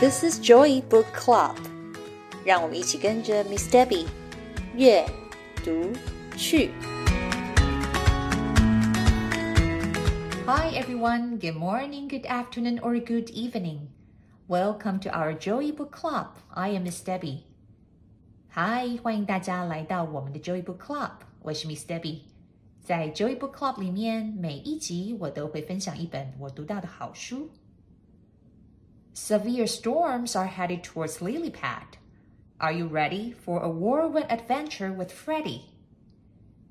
This is Joy Book Club，让我们一起跟着 Miss Debbie 阅读去。Hi everyone, good morning, good afternoon, or good evening. Welcome to our Joy Book Club. I am Miss Debbie. Hi，欢迎大家来到我们的 Joy Book Club。我是 Miss Debbie。在 Joy Book Club 里面，每一集我都会分享一本我读到的好书。 Severe storms are headed towards Lilypad. Are you ready for a whirlwind adventure with Freddy?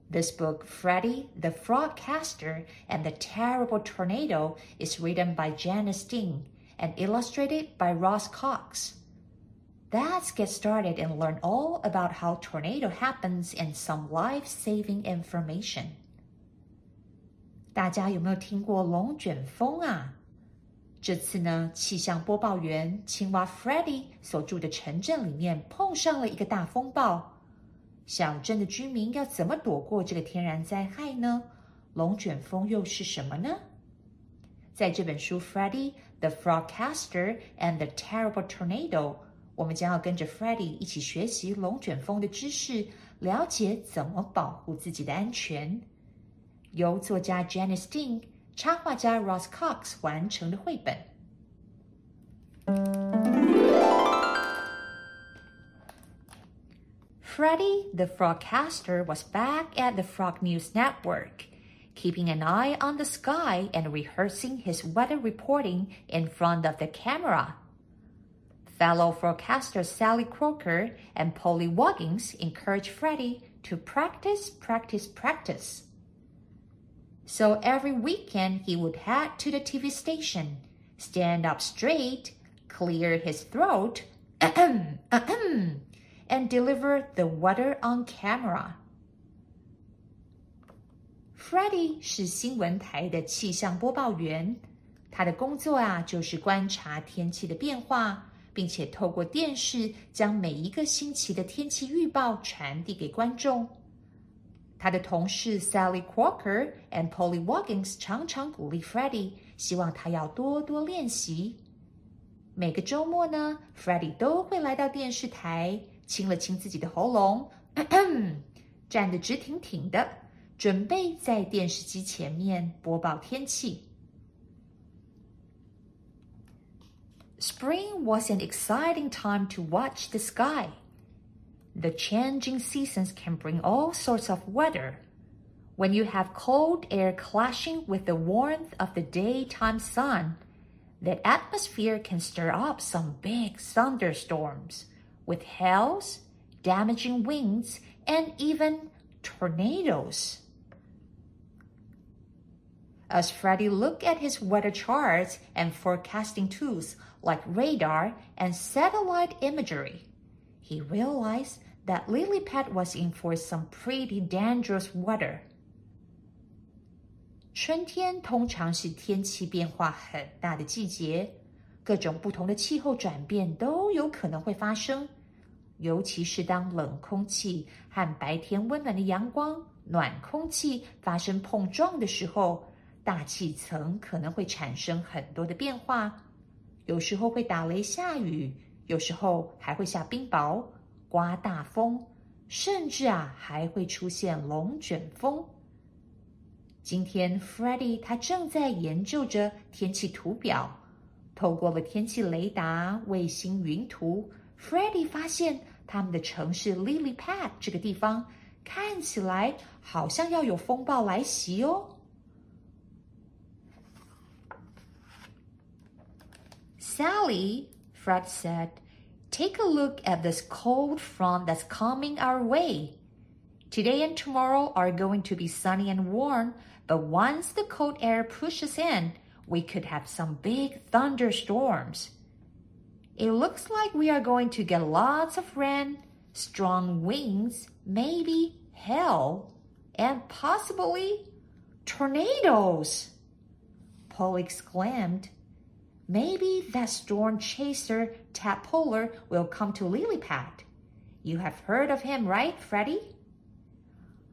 This book, Freddy the Frogcaster and the Terrible Tornado, is written by Janice Dean and illustrated by Ross Cox. Let's get started and learn all about how tornado happens and some life-saving information. 大家有没有听过龙卷风啊？这次呢，气象播报员青蛙 Freddy 所住的城镇里面碰上了一个大风暴。小镇的居民要怎么躲过这个天然灾害呢？龙卷风又是什么呢？在这本书《Freddy the Frogcaster and the Terrible Tornado》，我们将要跟着 Freddy 一起学习龙卷风的知识，了解怎么保护自己的安全。由作家 Janice Dean。插画家 Ross Cox 完成的绘本。Freddie the Frogcaster was back at the Frog News Network, keeping an eye on the sky and rehearsing his weather reporting in front of the camera. Fellow Frogcaster Sally Croker and Polly Woggins encouraged Freddie to practice, practice, practice. So every weekend he would head to the TV station, stand up straight, clear his throat, and deliver the weather on camera. Freddie 是新闻台的气象播报员，他的工作啊就是观察天气的变化，并且透过电视将每一个星期的天气预报传递给观众。 他的同事 Sally Crocker and Polly Woggins 常常鼓励 Freddie，希望他要多多练习。每个周末呢，Freddie 都会来到电视台，清了清自己的喉咙，站得直挺挺的，准备在电视机前面播报天气。Spring was an exciting time to watch the sky. The changing seasons can bring all sorts of weather. When you have cold air clashing with the warmth of the daytime sun, the atmosphere can stir up some big thunderstorms with hails, damaging winds, and even tornadoes. As Freddie looked at his weather charts and forecasting tools like radar and satellite imagery, he realized that Lilypad was in for some pretty dangerous weather. 春天通常是天气变化很大的季节，各种不同的气候转变都有可能会发生。尤其是当冷空气和白天温暖的阳光、暖空气发生碰撞的时候，大气层可能会产生很多的变化。有时候会打雷下雨。有时候还会下冰雹、 刮大风，甚至啊还会出现龙卷风。今天，Freddie 他正在研究着天气图表，透过了天气雷达、卫星云图，Freddie 发现他们的城市 Lilypad 这个地方看起来好像要有风暴来袭哦。Sally。Fred said, Take a look at this cold front that's coming our way. Today and tomorrow are going to be sunny and warm, but once the cold air pushes in, we could have some big thunderstorms. It looks like we are going to get lots of rain, strong winds, maybe hail, and possibly tornadoes. Paul exclaimed. Maybe that storm chaser Tadpoler will come to Lilypad. You have heard of him, right, Freddie?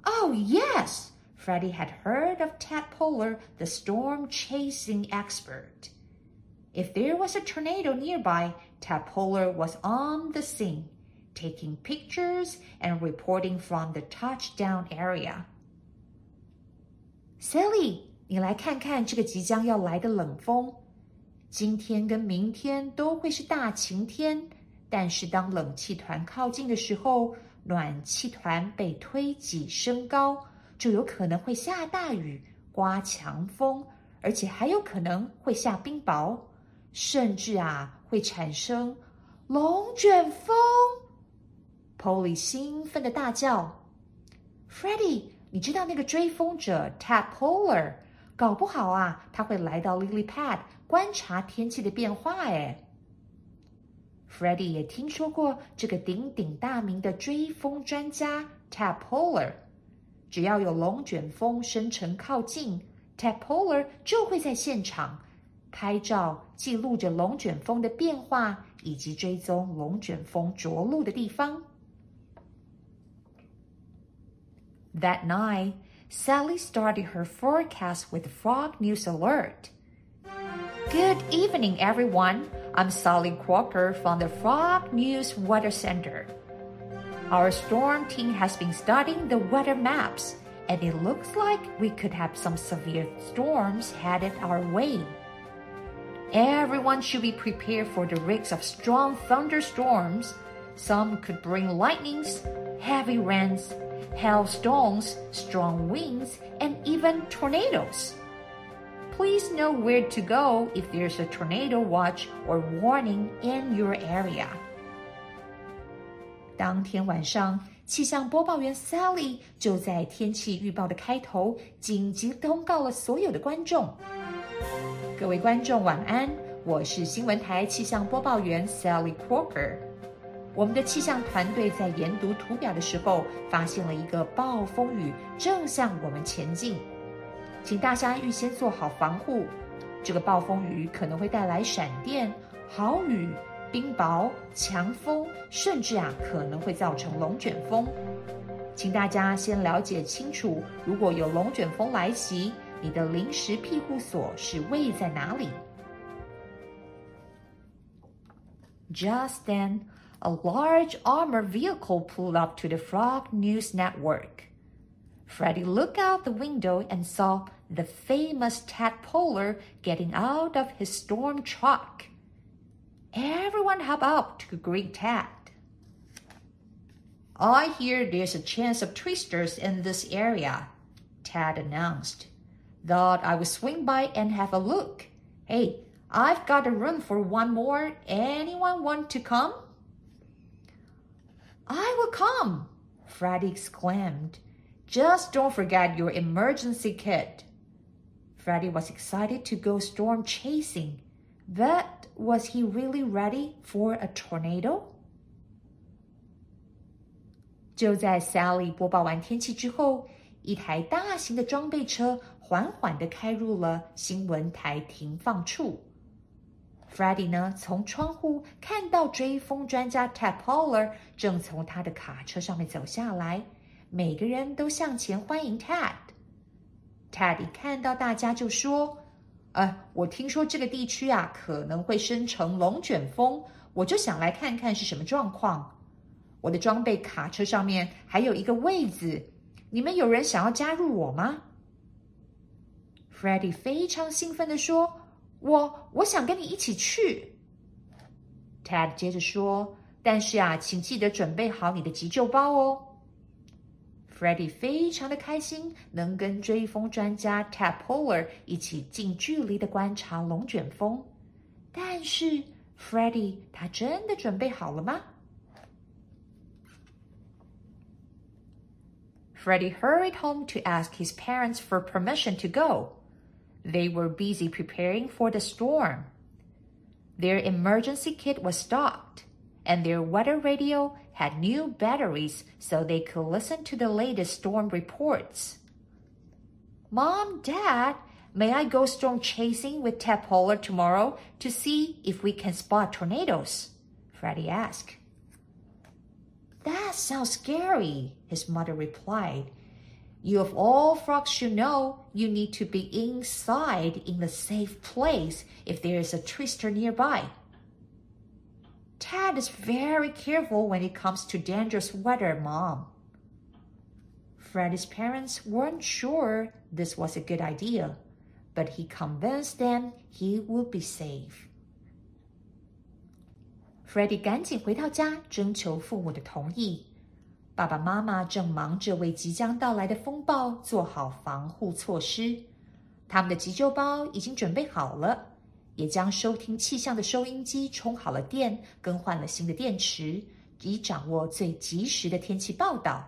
Oh, yes! Freddie had heard of Tadpoler, the storm chasing expert. If there was a tornado nearby, Tadpole was on the scene, taking pictures and reporting from the touchdown area. Sally，你来看看这个即将要来的冷风。 今天跟明天都会是大晴天，但是当冷气团靠近的时候，暖气团被推挤升高，就有可能会下大雨、刮强风，而且还有可能会下冰雹，甚至啊会产生龙卷风。Polly 兴奋的大叫：“Freddie，你知道那个追风者 Tad Polar？搞不好啊，他会来到 Lily Pad。”观察天气的变化，哎，Freddie 也听说过这个鼎鼎大名的追风专家 Tadpole。只要有龙卷风生成靠近，Tadpole 就会在现场拍照，记录着龙卷风的变化以及追踪龙卷风着陆的地方。That night, Sally started her forecast with frog news alert. Good evening, everyone. I'm Sally Crocker from the Frog News Weather Center. Our storm team has been studying the weather maps, and it looks like we could have some severe storms headed our way. Everyone should be prepared for the risks of strong thunderstorms. Some could bring lightnings, heavy rains, hailstones, strong winds, and even tornadoes please know where to go if there's a tornado watch or warning in your area. 当天晚上，气象播报员 Sally 就在天气预报的开头紧急通告了所有的观众。各位观众晚安，我是新闻台气象播报员 Sally Crocker。我们的气象团队在研读图表的时候，发现了一个暴风雨正向我们前进。 请大家预先做好防护，这个暴风雨可能会带来闪电、豪雨、冰雹、强风，甚至啊可能会造成龙卷风。请大家先了解清楚，如果有龙卷风来袭，你的临时庇护所是位在哪里？Just then, a large armored vehicle pulled up to the Frog News Network. Freddie looked out the window and saw the famous tadpole getting out of his storm truck. Everyone hop up to greet Tad. I hear there's a chance of twisters in this area, Tad announced. Thought I would swing by and have a look. Hey, I've got a room for one more. Anyone want to come? I will come, Freddie exclaimed. Just don't forget your emergency kit. Freddie was excited to go storm chasing, but was he really ready for a tornado? 就在 Sally 播报完天气之后，一台大型的装备车缓缓地开入了新闻台停放处。Freddie 呢，从窗户看到追风专家 Tadpole 正从他的卡车上面走下来。每个人都向前欢迎 Ted。 Ted 一看到大家就说：“呃，我听说这个地区啊可能会生成龙卷风，我就想来看看是什么状况。我的装备卡车上面还有一个位子，你们有人想要加入我吗？”Freddie 非常兴奋的说：“我我想跟你一起去。”Ted 接着说：“但是啊，请记得准备好你的急救包哦。” Freddie 非常的开心，能跟追风专家 Tadpole 一起近距离的观察龙卷风。但是 Freddie 他真的准备好了吗？Freddie hurried home to ask his parents for permission to go. They were busy preparing for the storm. Their emergency kit was stocked, and their weather radio had new batteries so they could listen to the latest storm reports. Mom, Dad, may I go storm chasing with Tadpole tomorrow to see if we can spot tornadoes? Freddie asked. That sounds scary, his mother replied. You of all frogs should know you need to be inside in the safe place if there is a twister nearby. Tad is very careful when it comes to dangerous weather, Mom. Freddie's parents weren't sure this was a good idea, but he convinced them he would be safe. Freddie 赶紧回到家，征求父母的同意。爸爸妈妈正忙着为即将到来的风暴做好防护措施，他们的急救包已经准备好了， 也将收听气象的收音机充好了电，更换了新的电池，以掌握最及时的天气报道。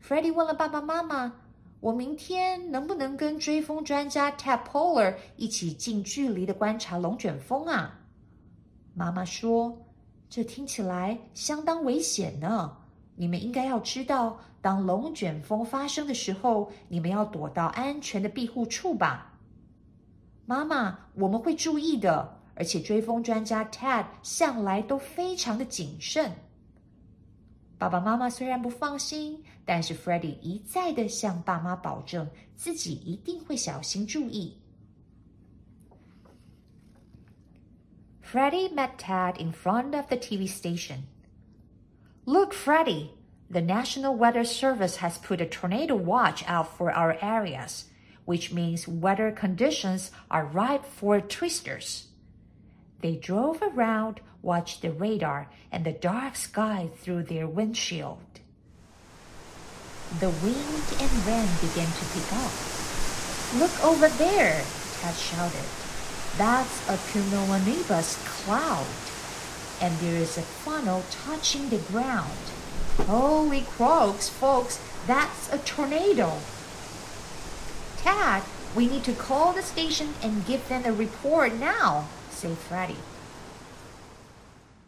Freddie 问了爸爸妈妈：“我明天能不能跟追风专家 Ted Polar 一起近距离的观察龙卷风啊？”妈妈说：“这听起来相当危险呢。”你们应该要知道，当龙卷风发生的时候，你们要躲到安全的庇护处吧。妈妈，我们会注意的。而且追风专家 Ted 向来都非常的谨慎。爸爸妈妈虽然不放心，但是 Freddie 一再的向爸妈保证，自己一定会小心注意。Freddie met Ted in front of the TV station. Look, Freddie, the National Weather Service has put a tornado watch out for our areas, which means weather conditions are ripe for twisters. They drove around, watched the radar and the dark sky through their windshield. The wind and rain began to pick up. Look over there, Tad shouted. That's a cumulonimbus cloud and there is a funnel touching the ground. Holy croaks, folks, that's a tornado Tad, we need to call the station and give them a report now, said Freddie.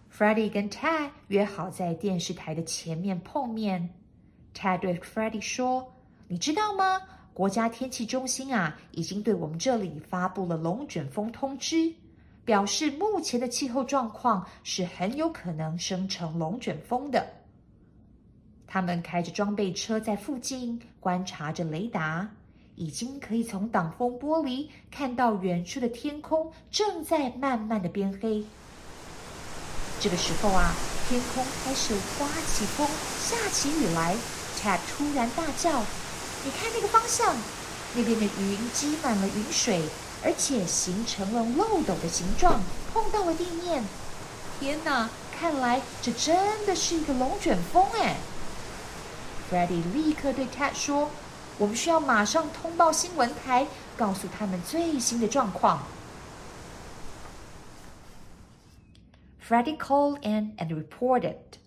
Freddie 跟 Tad 约好在电视台的前面碰面。Tad 对 Freddie 说：“你知道吗？国家天气中心啊，已经对我们这里发布了龙卷风通知。”表示目前的气候状况是很有可能生成龙卷风的。他们开着装备车在附近观察着雷达， 已经可以从挡风玻璃看到远处的天空正在慢慢的变黑。这个时候啊，天空开始刮起风，下起雨来。Ted 突然大叫：“你看那个方向，那边的云积满了雨水。”而且形成了漏斗的形状，碰到了地面。天哪，看来这真的是一个龙卷风哎！Freddie 立刻对 Ted 说：“我们需要马上通报新闻台，告诉他们最新的状况。” Freddie called in and reported.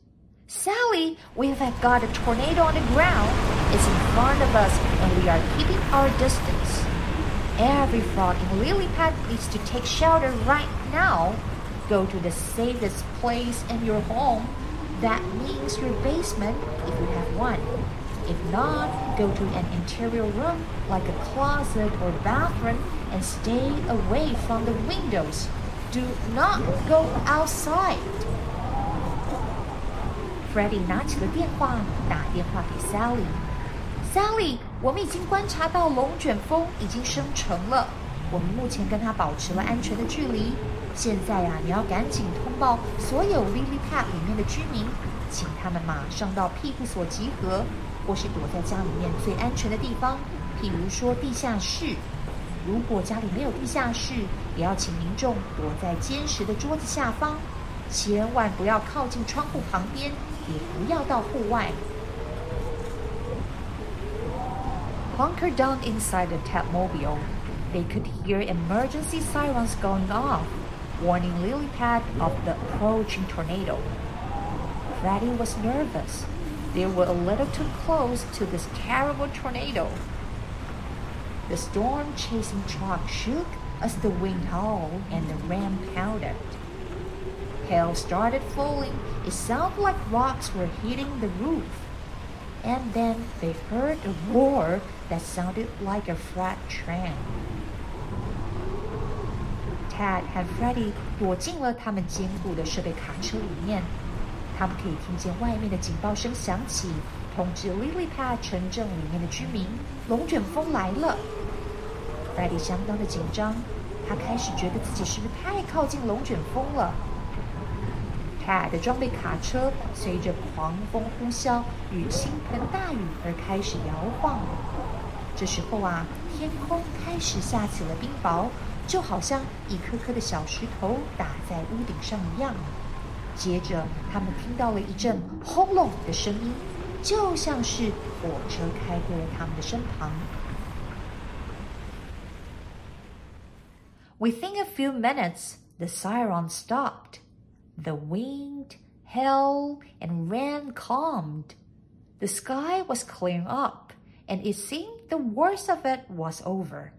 Sally, we have got a tornado on the ground. It's in front of us, and we are keeping our distance. Every frog in lily pad needs to take shelter right now. Go to the safest place in your home. That means your basement if you have one. If not, go to an interior room like a closet or bathroom and stay away from the windows. Do not go outside. Freddie 拿起了电话，打电话给 Sally。Sally，我们已经观察到龙卷风已经生成了。我们目前跟它保持了安全的距离。现在啊，你要赶紧通报所有 Lily Pad 里面的居民，请他们马上到庇护所集合， 或是躲在家里面最安全的地方，譬如说地下室。如果家里没有地下室，也要请民众躲在坚实的桌子下方，千万不要靠近窗户旁边，也不要到户外。Bunker down inside the Tadmobile. They could hear emergency sirens going off, warning Lilypad of the approaching tornado. Freddy was nervous. They were a little too close to this terrible tornado. The storm chasing truck shook as the wind howled and the rain pounded. Hail started falling. It sounded like rocks were hitting the roof. And then they heard a roar that sounded like a freight train. Ted 和 Freddie 躲进了他们坚固的设备卡车里面。 他们可以听见外面的警报声响起，通知 Lily Pad 城镇里面的居民，龙卷风来了。Freddie 相当的紧张，他开始觉得自己是不是太靠近龙卷风了。Ted 的装备卡车随着狂风呼啸与倾盆大雨而开始摇晃。这时候啊，天空开始下起了冰雹，就好像一颗颗的小石头打在屋顶上一样。接着，他们听到了一阵轰隆的声音，就像是火车开过了他们的身旁。Within a few minutes, the siren stopped. The wind, hail, and rain calmed. The sky was clearing up, and it seemed the worst of it was over.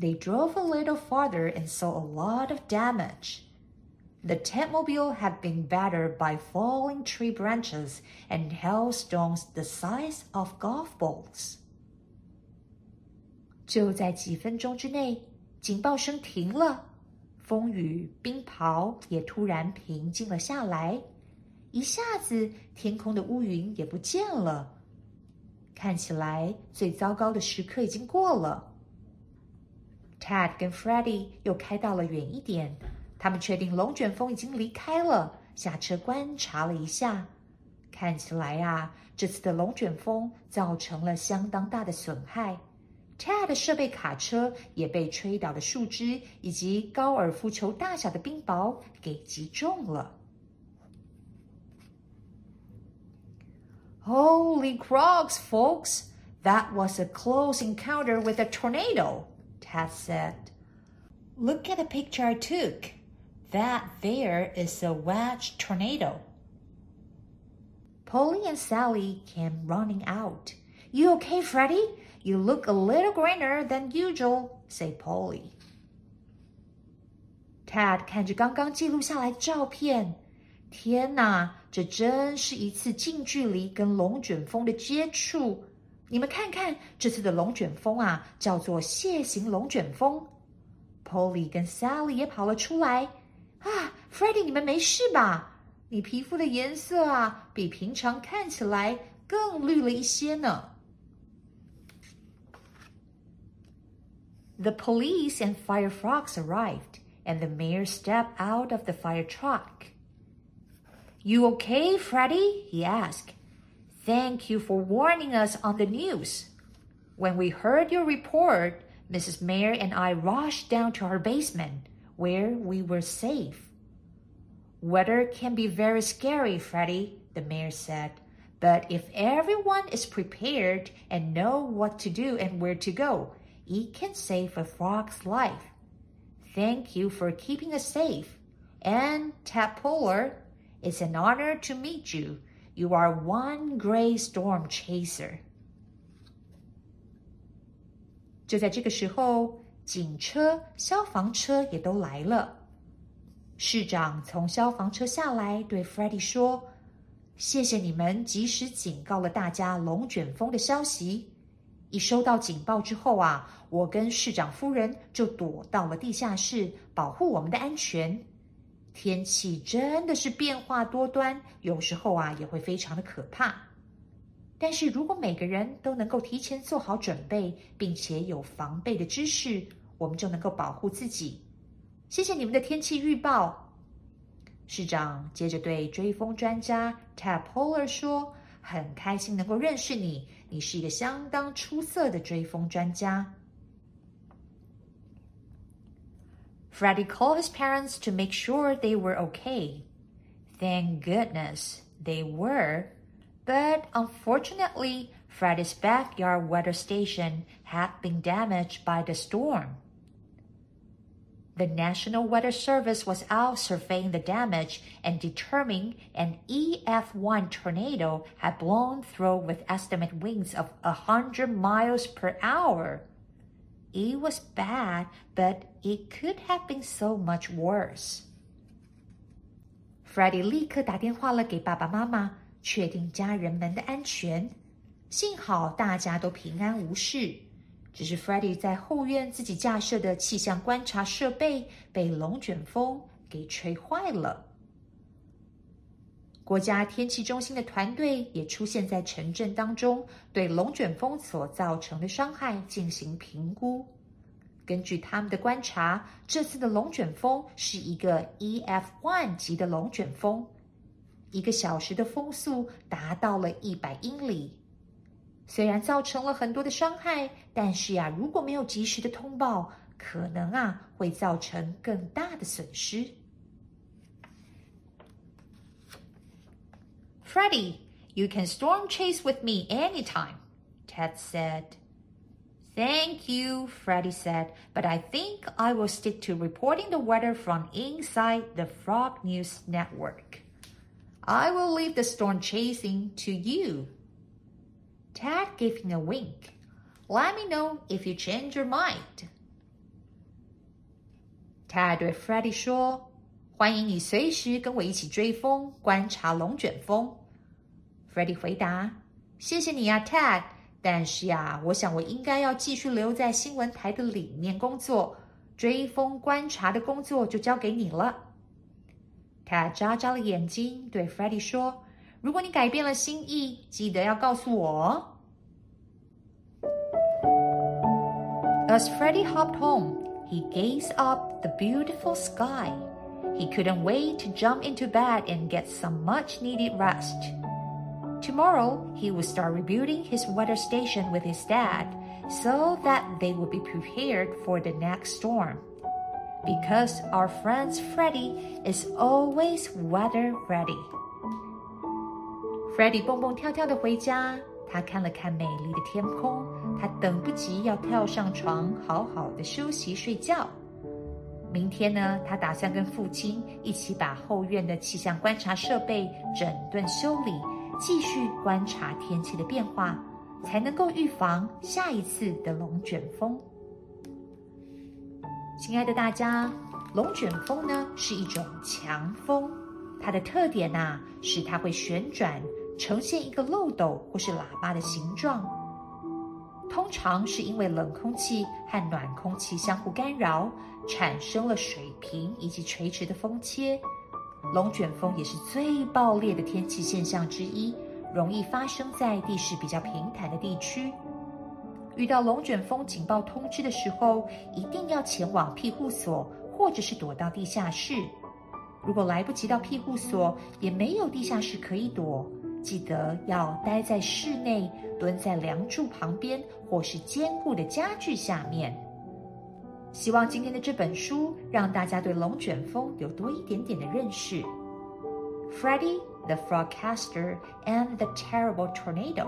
They drove a little farther and saw a lot of damage. The Tentmobile had been battered by falling tree branches and hailstones the size of golf balls. 就在几分钟之内，警报声停了，风雨冰雹也突然平静了下来，一下子天空的乌云也不见了。看起来最糟糕的时刻已经过了。Ted 跟 Freddie 又开到了远一点。 他们确定龙卷风已经离开了，下车观察了一下，看起来呀，这次的龙卷风造成了相当大的损害。Ted 的设备卡车也被吹倒的树枝以及高尔夫球大小的冰雹给击中了。Holy crocs, folks! That was a close encounter with a tornado, Ted said. Look at the picture I took. That there is a wedge tornado. Polly and Sally came running out. You okay, Freddie? You look a little greener than usual, said Polly. Ted 看着刚刚记录下来的照片，天哪，这真是一次近距离跟龙卷风的接触。你们看看，这次的龙卷风啊，叫做楔形龙卷风。Polly 跟 Sally 也跑了出来。 啊，Freddie，你们没事吧？你皮肤的颜色啊，比平常看起来更绿了一些呢。The police and fire frogs arrived, and the mayor stepped out of the fire truck. You okay, Freddie? he asked. Thank you for warning us on the news. When we heard your report, Mrs. Mayor and I rushed down to our basement where we were safe. Weather can be very scary, Freddie, the mayor said. But if everyone is prepared and know what to do and where to go, it can save a frog's life. Thank you for keeping us safe. And Tadpolar, it's an honor to meet you. You are one great storm chaser. 就在这个时候， 警车、消防车也都来了。市长从消防车下来，对 Freddie 说：“谢谢你们及时警告了大家龙卷风的消息。一收到警报之后啊，我跟市长夫人就躲到了地下室，保护我们的安全。天气真的是变化多端，有时候啊也会非常的可怕。但是如果每个人都能够提前做好准备，并且有防备的知识，我们就能够保护自己。谢谢你们的天气预报。市长接着对追风专家 Tab Polar 说：“很开心能够认识你，你是一个相当出色的追风专家。” Freddie called his parents to make sure they were okay. Thank goodness they were. But unfortunately, Freddie's backyard weather station had been damaged by the storm. The National Weather Service was out surveying the damage and determined an EF1 tornado had blown through with estimated winds of 100 miles per hour. It was bad, but it could have been so much worse. Freddie 立刻打电话了给爸爸妈妈， 确定家人们的安全。幸好大家都平安无事。只是 Freddie 在后院自己架设的气象观察设备被龙卷风给吹坏了。国家天气中心的团队也出现在城镇当中，对龙卷风所造成的伤害进行评估。根据他们的观察，这次的龙卷风是一个 EF1 级的龙卷风，一个小时的风速达到了一百英里。虽然造成了很多的伤害，但是呀，如果没有及时的通报，可能啊会造成更大的损失。Freddie, you can storm chase with me anytime, Ted said. Thank you, Freddie said, but I think I will stick to reporting the weather from inside the Frog News Network. I will leave the storm chasing to you. Ted gave him a wink. Let me know if you change your mind. Ted 对 Freddie 说：“欢迎你随时跟我一起追风，观察龙卷风。” Freddie 回答：“谢谢你呀，Ted。但是呀，我想我应该要继续留在新闻台的里面工作，追风观察的工作就交给你了。 ””Ted 眨眨了眼睛，对 Freddie 说：“如果你改变了心意，记得要告诉我。” As Freddie hopped home, he gazed up the beautiful sky. He couldn't wait to jump into bed and get some much needed rest. Tomorrow, he would start rebuilding his weather station with his dad so that they would be prepared for the next storm. Because our friend Freddie is always weather ready. Freddie 蹦蹦跳跳的回家，他看了看美丽的天空，他等不及要跳上床，好好的休息睡觉。明天呢，他打算跟父亲一起把后院的气象观察设备整顿修理。继续观察天气的变化，才能够预防下一次的龙卷风。亲爱的大家，龙卷风呢是一种强风，它的特点呐是它会旋转，呈现一个漏斗或是喇叭的形状。通常是因为冷空气和暖空气相互干扰，产生了水平以及垂直的风切。龙卷风也是最暴烈的天气现象之一，容易发生在地势比较平坦的地区。遇到龙卷风警报通知的时候，一定要前往庇护所，或者是躲到地下室。如果来不及到庇护所，也没有地下室可以躲，记得要待在室内，蹲在梁柱旁边或是坚固的家具下面。希望今天的这本书让大家对龙卷风有多一点点的认识。Freddie the Frogcaster and the Terrible Tornado.